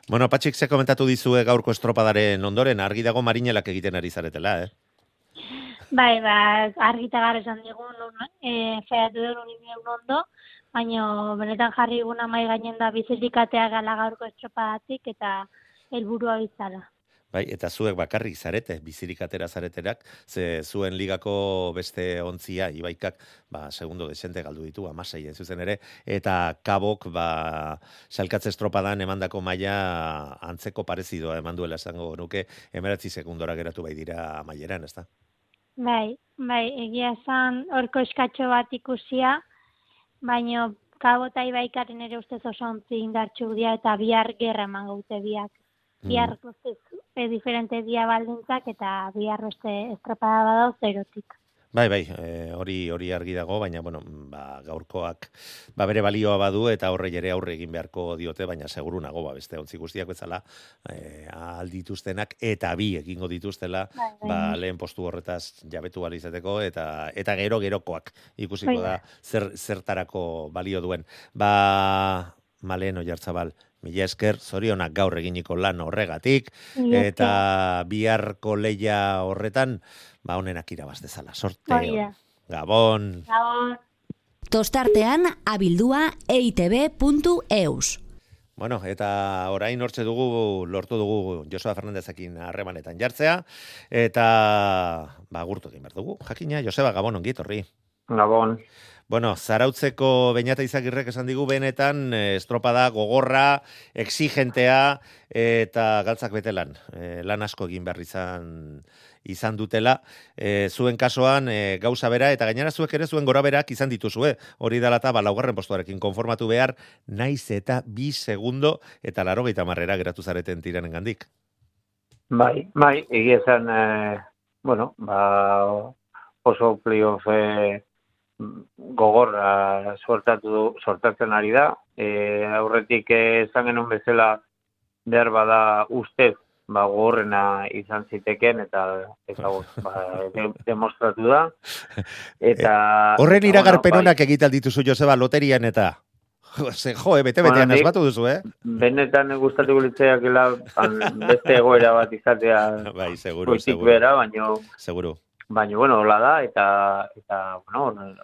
Bueno, Patxik ze komentatu dizue gaurko estropadaren ondoren, argi dago marinelak egiten ari zaretela, eh? Bai, ba, argita gara esan digun, e, featu duen unien ondo, baina benetan jarri guna mai gainen da bizirikatea gala gaurko estropadatik, eta helburua bizala. Bai, eta zuek bakarrik zarete, bizirik atera zareterak, ze zuen ligako beste ontzia, ibaikak, ba, segundo desente galdu ditu, amasei ez zuzen ere, eta kabok, ba, salkatze estropadan emandako maila antzeko parezidoa eman duela esango nuke, emeratzi sekundora geratu bai dira amaieran, ez? Bai, bai, egia esan horko eskatxo bat ikusia, baino kabo eta ibaikaren ere ustez oso ontzi indartxu dira eta bihar gerra eman gaute biak. Bihar guztiz e, diferente dia baldintzak eta bihar beste estropada badau zerotik. Bai, bai, e, hori hori argi dago, baina bueno, ba, gaurkoak ba, bere balioa badu eta horre ere aurre egin beharko diote, baina seguru nago ba, beste ontzi guztiak bezala e, aldituztenak eta bi egingo dituztela Bai, bai. ba, lehen postu horretaz jabetu izateko eta eta gero gerokoak ikusiko Bai. da zer, zertarako balio duen. Ba, Malen Oiartzabal, mila esker, zorionak gaur eginiko lan horregatik, eta biharko leia horretan, ba, honenak irabaz dezala. Sorte, Hori da. Gabon. Gabon. Tostartean abildua eitb.eus. Bueno, eta orain hortze dugu, lortu dugu Josua Fernandezekin harremanetan jartzea, eta ba, gurtu egin behar dugu. Jakina, Joseba, Gabon ongi etorri. Gabon. Bueno, zarautzeko Beñata Izagirrek esan digu benetan eh, estropada gogorra, exigentea eta galtzak betelan. Eh, lan asko egin behar izan izan dutela. Eh, zuen kasuan eh, gauza bera eta gainera zuek ere zuen gora berak izan dituzue. Hori dela eta ba, laugarren postuarekin konformatu behar naiz eta bi segundo eta larogeita marrera geratu zareten tiranen gandik. Bai, bai, egia esan, eh, bueno, ba, oso playoff gogorra sortatu, sortatzen ari da. E, aurretik eh, esan genuen bezala behar bada ustez ba, gogorrena izan ziteken eta eta <laughs> ba, de, demostratu da. Eta, Horren eta, iragarpen bueno, bai, honak egiten dituzu Joseba loterian eta Jo, ze, jo, eh, bete-betean Bueno, nik- asmatu duzu, eh? benetan gustatuko litzaiakela an, beste egoera bat izatea <laughs> Bai, seguru, seguru. behera, baino Seguru. Baina bueno, hola da eta eta bueno,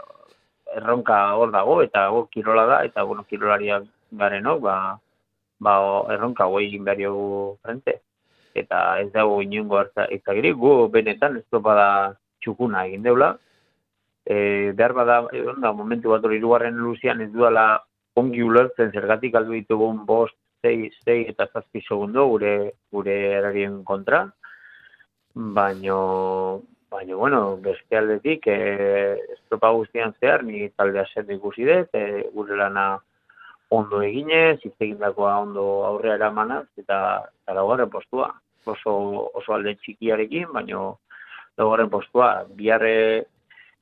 erronka hor dago eta hor kirola da eta bueno, kirolariak garenok ba ba erronka hoi egin behar diogu frente. Eta ez dago inungo hartza izagirik gu benetan ez bada txukuna egin deula. E, behar bada e, onda, momentu bat hori hirugarren luzian ez duela ongi ulertzen zergatik aldu ditugun bost, sei, sei eta zazpi segundo gure gure erarien kontra. Baino baina, bueno, beste aldetik, e, estropa guztian zehar, ni taldea zer ikusi dut, e, gure lana ondo eginez, hitz egindakoa ondo aurrera eramanaz, eta, eta laugarren postua. Oso, oso alde txikiarekin, baina laugarren postua, biharre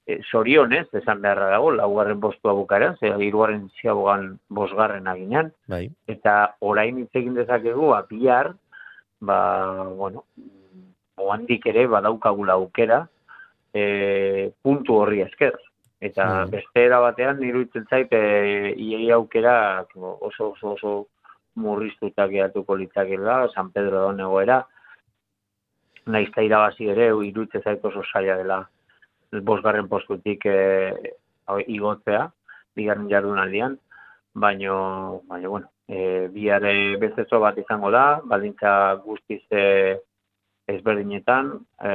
e, sorionez, esan beharra dago, laugarren postua bukaeran, ze hirugarren ziabogan bosgarren aginan, Bai. eta orain hitz egin dezakegu, bihar, ba, bueno, oandik ere badaukagula aukera e, puntu horri esker. Eta Mm. beste era batean iruditzen zait e, iei aukera oso oso oso murriztuta geratuko litzakela San Pedro da egoera. Naiz eta irabazi ere iruditzen zait oso saia dela bosgarren postutik e, igotzea, bigarren jardunaldian, baino, baino bueno, e, bihar e, bestezo bat izango da, baldintza guztiz e, ezberdinetan, e,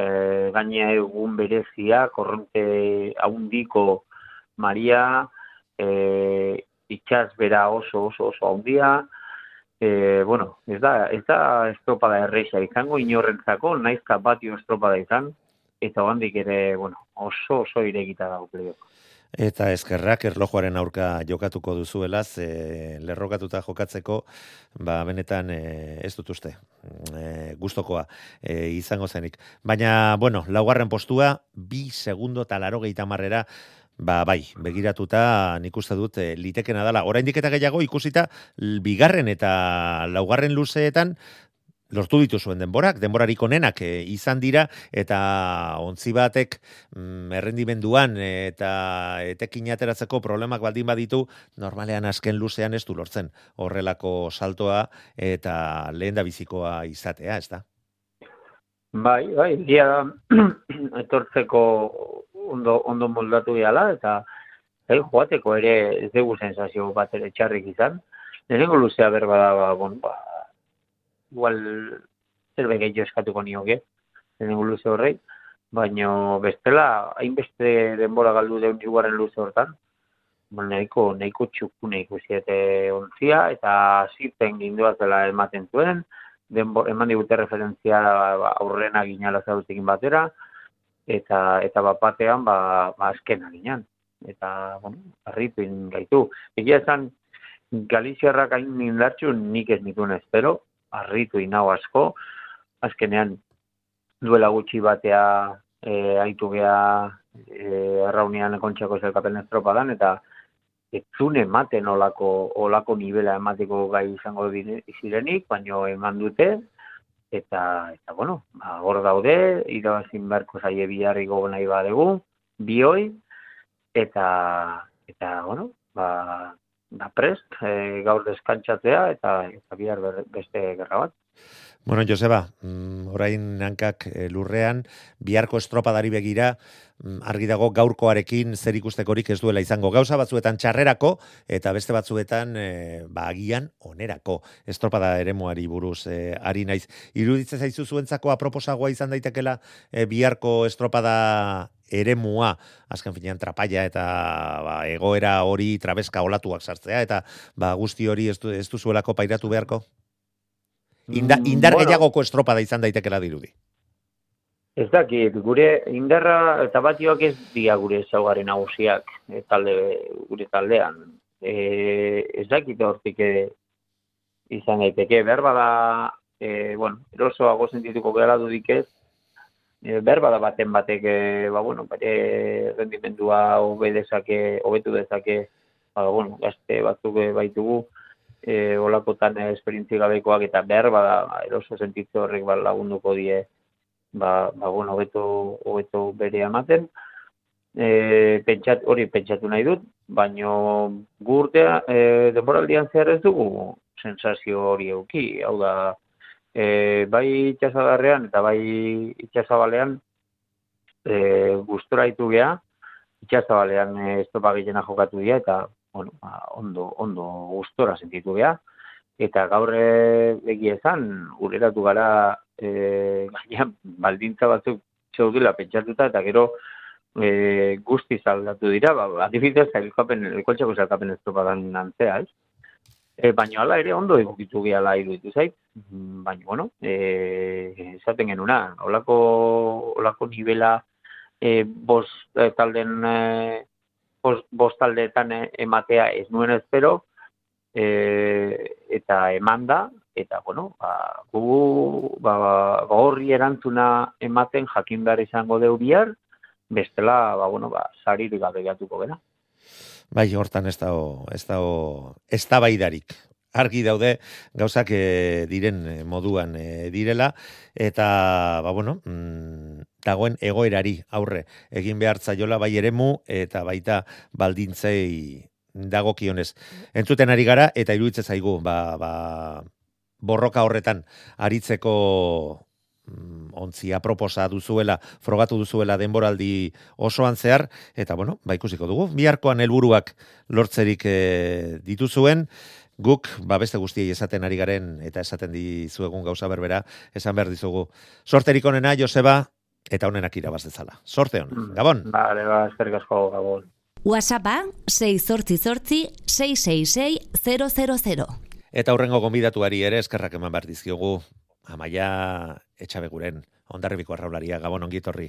gainea egun berezia, korronte haundiko Maria, e, itxaz bera oso oso oso haundia, e, bueno, ez da, ez da estropada erreixa izango inorrentzako, naizka batio estropada izan, eta handik ere, bueno, oso oso iregita dago playoff. Eta eskerrak erlojuaren aurka jokatuko duzuela, ze lerrokatuta jokatzeko, ba, benetan e, ez dut uste, e, gustokoa e, izango zenik. Baina, bueno, laugarren postua, bi segundo eta laro marrera, Ba, bai, begiratuta nik uste dut e, litekena dela. Oraindik eta gehiago ikusita bigarren eta laugarren luzeetan lortu dituzuen denborak, denborarik onenak e, izan dira eta ontzi batek mm, errendimenduan eta etekin ateratzeko problemak baldin baditu, normalean azken luzean ez du lortzen horrelako saltoa eta lehen bizikoa izatea, ez da? Bai, bai, dia <clears throat> etortzeko ondo, ondo moldatu gehala, eta eh, joateko ere ez dugu sensazio bat ere txarrik izan. Lehenengo luzea berba da, ba, bon, ba, igual zerbe gehiago eskatuko nioke, lehenengo luze horrei, baina bestela, hainbeste denbora galdu deun iguaren luze hortan, ba, nahiko, nahiko txuku nahiko ontzia, eta zipen ginduaz dela ematen zuen, denbo, eman digute referentzia ba, aurrena ginala zautekin batera, eta eta bapatean ba, ba azkena ginean. Eta, bueno, arritu gaitu. Egia esan, Galiziarrak hain indartxu nik ez nituen espero, arritu inau asko, azkenean duela gutxi batea e, aitu gea e, erraunian kontxako zelkapen estropadan, eta etzune ematen olako, olako nivela emateko gai izango zirenik, baino eman dute, eta eta bueno, ba hor daude, irabazin berko saie biharri nahi badegu, bioi eta eta bueno, ba da prest, e, gaur deskantzatzea eta eta bihar beste gerra bat. Bueno, Joseba, mm, orain hankak eh, lurrean, biharko estropadari begira, mm, argi dago gaurkoarekin zer ikustekorik ez duela izango gauza batzuetan txarrerako, eta beste batzuetan e, ba, agian onerako estropada eremuari buruz e, ari naiz. Iruditzen zaizu zuentzako aproposagoa izan daitekela e, biharko estropada eremua, azken finean trapaia eta ba, egoera hori trabeska olatuak sartzea, eta ba, guzti hori ez, du, ez duzuelako pairatu beharko? Inda, mm, indar bueno, gehiagoko estropada izan daitekela dirudi. Ez dakit, gure indarra eta batioak ez dia gure zaugaren nagusiak e, talde, gure taldean. E, ez dakit hortik izan daiteke. Behar bada, e, bueno, erosoago sentituko gara dudik ez, e, behar bada baten batek, e, ba, bueno, bere rendimendua hobe dezake, hobetu dezake, ba, bueno, gazte batzuk baitugu, e, olakotan esperientzi gabekoak eta behar bada eroso sentitze horrek ba, lagunduko die ba, ba bueno, hobeto, hobeto bere ematen. E, pentsat, hori pentsatu nahi dut, baino gurtea e, denboraldian zehar ez dugu sensazio hori euki, hau da, e, bai itxasadarrean eta bai itxasabalean e, gustora ditu geha, itxasabalean e, estopagilena jokatu dira eta bueno, ba, ondo, ondo gustora sentitu beha. Eta gaur egi ezan, ureratu gara, e, baina baldintza batzuk txaudila pentsatuta, eta gero e, guzti zaldatu dira, ba, adibidez, elkapen, elkoltxako zelkapen ez topadan nantzea, ez? E, baina ala ere ondo egokitu gehala iruditu zait, baina, bueno, e, esaten genuna, olako, olako nivela e, bos talden e, bostaldeetan eh, ematea ez nuen espero, e, eta emanda, eta, bueno, ba, gu, ba, ba, erantzuna ematen jakin behar izango deu bihar, bestela, ba, bueno, ba, saririk gabe gatuko gena. Bai, hortan ez da, ez da, ez da baidarik. Argi daude, gauzak e, diren moduan e, direla, eta, ba, bueno, mm, dagoen egoerari aurre egin behar zaiola bai eremu eta baita baldintzei dagokionez. Entzuten ari gara eta iruditzen zaigu ba, ba, borroka horretan aritzeko mm, ontzia proposa duzuela, frogatu duzuela denboraldi osoan zehar, eta bueno, ba ikusiko dugu, biharkoan helburuak lortzerik e, dituzuen, guk, ba beste guztiei esaten ari garen, eta esaten dizuegun gauza berbera, esan behar dizugu. Sorterik onena, Joseba, eta honenak irabaz dezala. Sorte hon, mm. Gabon? Vale, ba, eskerrik asko, Gabon. WhatsAppa 6 zortzi zortzi 666 000. Eta hurrengo gonbidatuari ere eskerrak eman behar dizkiogu Amaia etxabeguren, ondarribiko arraularia, gabon ongitorri.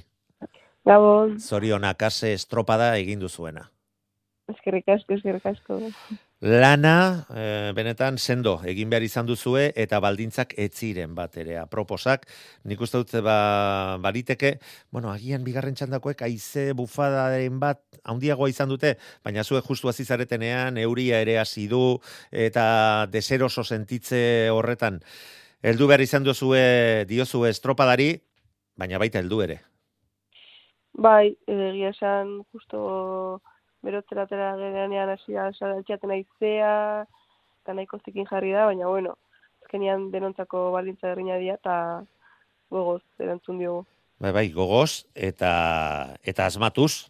Gabon, Zorionak ase estropada egin duzuena. eskerrik asko, eskerrik asko. Lana, e, benetan, sendo, egin behar izan duzue, eta baldintzak etziren bat ere, aproposak. Nik uste dut, ba, bariteke, bueno, agian bigarren txandakoek, aize bufadaren bat, handiagoa izan dute, baina zuek justu azizaretenean, euria ere hasi du, eta deseroso sentitze horretan. Heldu behar izan duzue, diozue estropadari, baina baita heldu ere. Bai, egia esan, justo berotzera atera gerenean hasi da saltxaten aizea, eta nahiko zikin jarri da, baina bueno, azkenian denontzako baldintza errina dira, eta gogoz erantzun diogu. Bai, bai, gogoz eta eta asmatuz,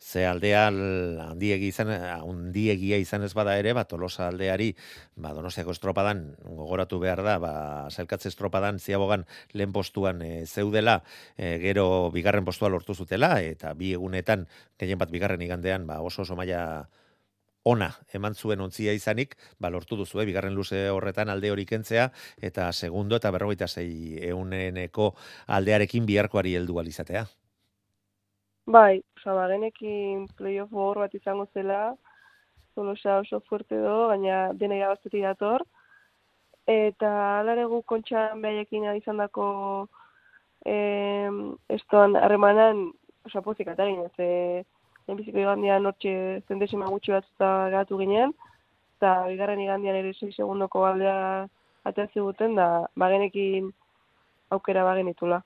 ze aldea handiegi izan, handiegia izan ez bada ere, ba, Tolosa aldeari, ba, Donostiako estropadan, gogoratu behar da, ba, zelkatze estropadan, ziabogan lehen postuan e, zeudela, e, gero bigarren postua lortu zutela, eta bi egunetan, gehien bat bigarren igandean, ba, oso oso maila ona eman zuen ontzia izanik, ba, lortu duzu, eh, bigarren luze horretan alde hori kentzea, eta segundo eta berrogeita zei euneneko aldearekin biharkoari heldu alizatea. Bai, oza, ba, genekin playoff gogor bat izango zela, Tolosa oso fuerte do, baina dena irabaztetik dator. Eta alare gu kontxan behaiekin izan dako eh, estoan harremanan, oza, pozik atarin, ez, eh, lehenbiziko igandian hortxe zendesima gutxi bat eta gatu ginen, eta bigarren igandian ere 6 segundoko aldea ateatzi guten, da bagenekin aukera bagenitula.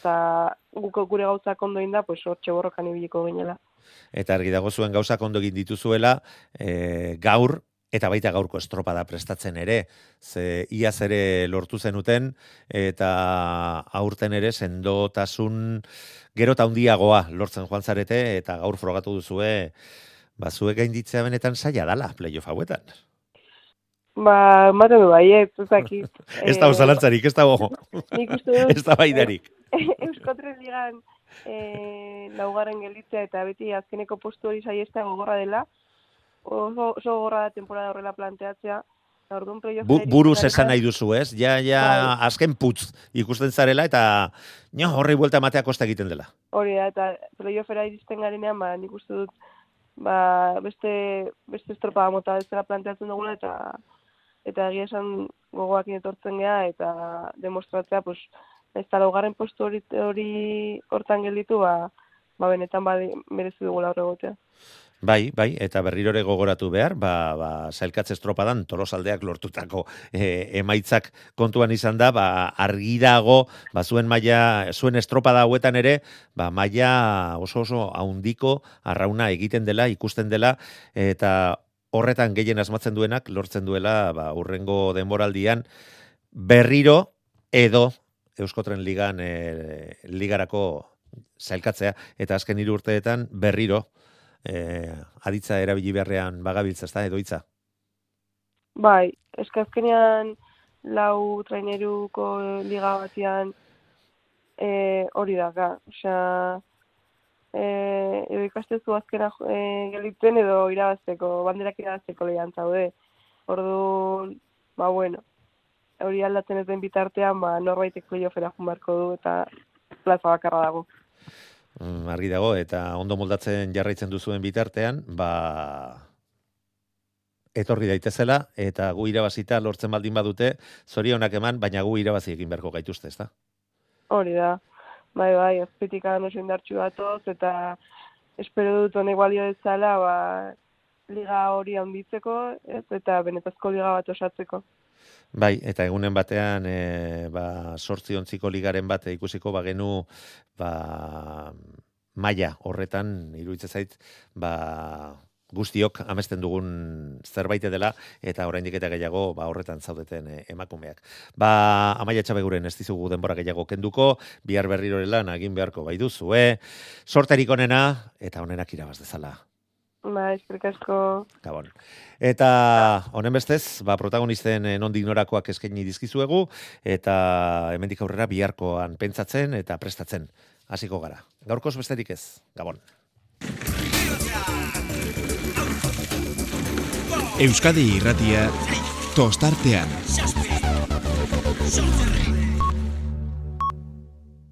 Eta guk gure gauzak ondo inda, pues hortxe borrokan ibiliko ginela. Eta argi dago zuen gauzak ondo egin dituzuela, e, gaur, eta baita gaurko estropada prestatzen ere, ze iaz ere lortu zenuten, eta aurten ere sendotasun gero eta handiagoa lortzen joan zarete, eta gaur frogatu duzue, ba, zuek gainditzea benetan zaila dala, playoff hauetan. Ba, ematen du bai, ez, ez dakit. <laughs> Ez da osalantzarik, ez dago. Nik uste dut... <laughs> Ez da baidarik. <laughs> Eusko Tres Ligan eh, laugarren gelditzea eta beti azkeneko postu hori saiesta gogorra dela. Oso, oso gogorra da temporada horrela planteatzea. Orduan Bu, buruz esan nahi duzu, ez? Ja, ja, azken putz ikusten zarela eta no, horri buelta matea kosta egiten dela. Hori da, eta playoffera iristen garenean, ba, nik uste dut ba, beste, beste estropada mota ez dela planteatzen dugula eta eta egia esan gogoakin etortzen gea eta demostratzea, pues, ez da laugarren postu hori, hori hortan gelditu, ba, ba benetan ba, merezi dugula horre gotea. Bai, bai, eta berrirore gogoratu behar, ba, ba, zailkatze estropadan tolosaldeak lortutako e, emaitzak kontuan izan da, ba, argi dago, ba, zuen maila, zuen estropada hauetan ere, ba, maila oso oso haundiko arrauna egiten dela, ikusten dela, eta horretan gehien asmatzen duenak lortzen duela ba, urrengo denboraldian berriro edo Euskotren ligan e, ligarako zailkatzea eta azken hiru urteetan berriro e, aditza erabili beharrean bagabiltza ezta edo hitza. Bai, eske azkenean lau traineruko liga batean eh hori da, ga. Osea, eh edo ikastezu azkena e, gelditzen edo irabazteko, banderak irabazteko lehian zaude. Orduan, ba bueno, hori aldatzen ez den bitartean, ba norbaitek playoffera joan beharko du eta plaza bakarra dago. Mm, argi dago eta ondo moldatzen jarraitzen duzuen bitartean, ba etorri daitezela eta gu irabazita lortzen baldin badute, zorionak eman, baina gu irabazi egin beharko gaituzte, ezta? Hori da. Bai, bai, azpitikan oso indartxu datoz, eta espero dut honek balio dezala, ba, liga hori handitzeko, ez, eta benetazko liga bat osatzeko. Bai, eta egunen batean, e, ba, sortzi ontziko ligaren bate ikusiko, ba, genu, ba, maia horretan, iruditzen zait, ba, guztiok amesten dugun zerbait dela eta oraindik eta gehiago ba horretan zaudeten e, emakumeak. Ba Amaia Txabeguren ez dizugu denbora gehiago kenduko, bihar berriro lan egin beharko bai duzu, eh? Sorterik onena eta onenak irabaz dezala. Ba, eskerrik asko. Gabon. Eta honen bestez, ba, protagonisten nondik norakoak eskaini dizkizuegu, eta hemendik aurrera biharkoan pentsatzen eta prestatzen hasiko gara. Gaurkoz besterik ez, Gabon. Euskadi irratia Tostartean.